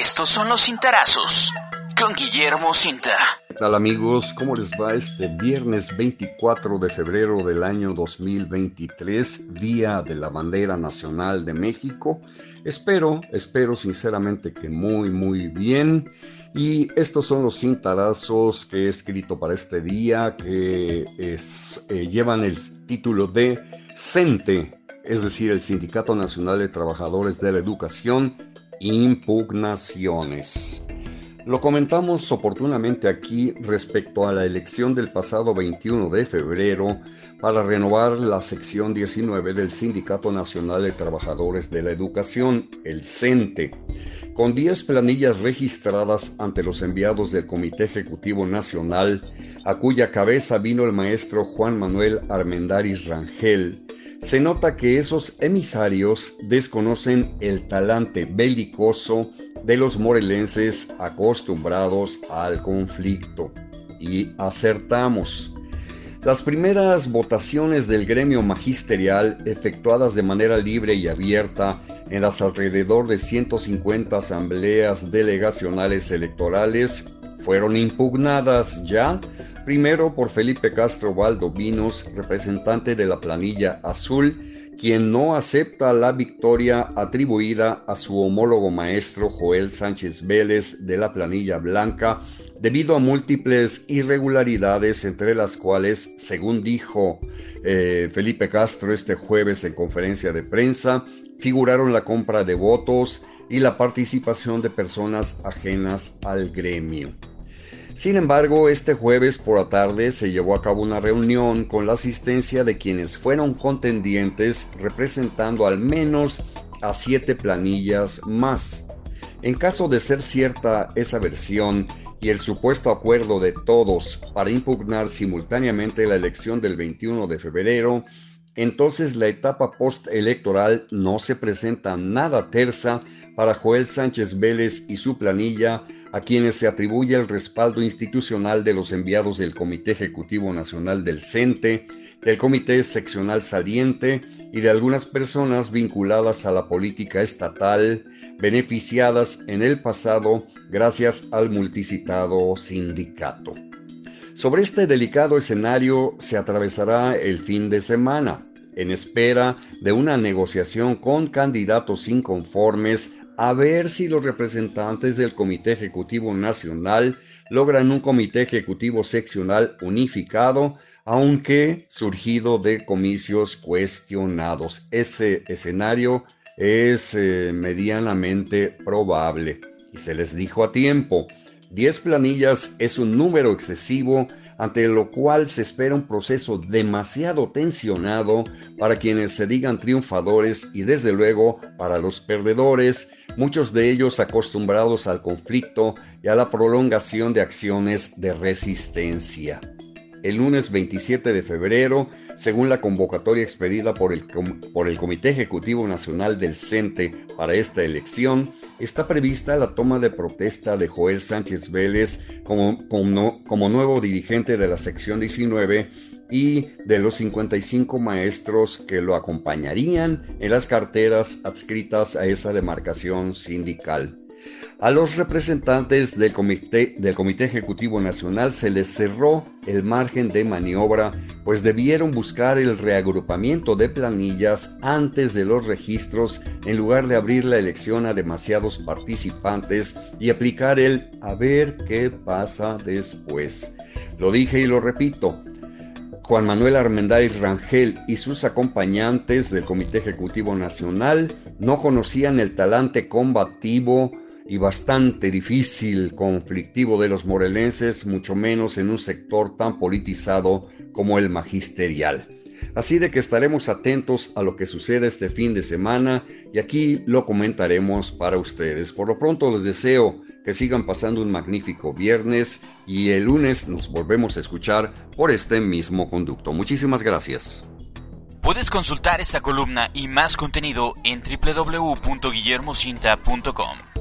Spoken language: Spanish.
Estos son los cintarazos con Guillermo Cinta. ¿Qué tal amigos? ¿Cómo les va este viernes 24 de febrero del año 2023, Día de la Bandera Nacional de México? Espero, espero sinceramente que muy, muy bien. Y estos son los cintarazos que he escrito para este día, que eh, llevan el título de CENTE, es decir, el Sindicato Nacional de Trabajadores de la Educación, impugnaciones. Lo comentamos oportunamente aquí respecto a la elección del pasado 21 de febrero para renovar la sección 19 del Sindicato Nacional de Trabajadores de la Educación, el CENTE, con 10 planillas registradas ante los enviados del Comité Ejecutivo Nacional, a cuya cabeza vino el maestro Juan Manuel Armendaris Rangel, se nota que esos emisarios desconocen el talante belicoso de los morelenses acostumbrados al conflicto. Y acertamos. Las primeras votaciones del gremio magisterial, efectuadas de manera libre y abierta en las alrededor de 150 asambleas delegacionales electorales, fueron impugnadas ya primero por Felipe Castro Valdovinos, representante de la planilla azul, quien no acepta la victoria atribuida a su homólogo maestro Joel Sánchez Vélez de la planilla blanca, debido a múltiples irregularidades, entre las cuales, según dijo eh, Felipe Castro este jueves en conferencia de prensa, figuraron la compra de votos y la participación de personas ajenas al gremio. Sin embargo, este jueves por la tarde se llevó a cabo una reunión con la asistencia de quienes fueron contendientes representando al menos a siete planillas más. En caso de ser cierta esa versión y el supuesto acuerdo de todos para impugnar simultáneamente la elección del 21 de febrero, entonces la etapa postelectoral no se presenta nada tersa para Joel Sánchez Vélez y su planilla, a quienes se atribuye el respaldo institucional de los enviados del Comité Ejecutivo Nacional del CENTE, del Comité Seccional Saliente y de algunas personas vinculadas a la política estatal, beneficiadas en el pasado gracias al multicitado sindicato. Sobre este delicado escenario se atravesará el fin de semana, en espera de una negociación con candidatos inconformes a ver si los representantes del Comité Ejecutivo Nacional logran un Comité Ejecutivo Seccional unificado, aunque surgido de comicios cuestionados. Ese escenario es eh, medianamente probable y se les dijo a tiempo. Diez planillas es un número excesivo ante lo cual se espera un proceso demasiado tensionado para quienes se digan triunfadores y desde luego para los perdedores, muchos de ellos acostumbrados al conflicto y a la prolongación de acciones de resistencia el lunes 27 de febrero, según la convocatoria expedida por el, por el Comité Ejecutivo Nacional del CENTE para esta elección, está prevista la toma de protesta de Joel Sánchez Vélez como, como, como nuevo dirigente de la sección 19 y de los 55 maestros que lo acompañarían en las carteras adscritas a esa demarcación sindical. A los representantes del comité, del comité Ejecutivo Nacional se les cerró el margen de maniobra, pues debieron buscar el reagrupamiento de planillas antes de los registros en lugar de abrir la elección a demasiados participantes y aplicar el a ver qué pasa después. Lo dije y lo repito, Juan Manuel Armendáriz Rangel y sus acompañantes del Comité Ejecutivo Nacional no conocían el talante combativo y bastante difícil, conflictivo de los morelenses, mucho menos en un sector tan politizado como el magisterial. Así de que estaremos atentos a lo que sucede este fin de semana y aquí lo comentaremos para ustedes. Por lo pronto les deseo que sigan pasando un magnífico viernes y el lunes nos volvemos a escuchar por este mismo conducto. Muchísimas gracias. Puedes consultar esta columna y más contenido en www.guillermocinta.com.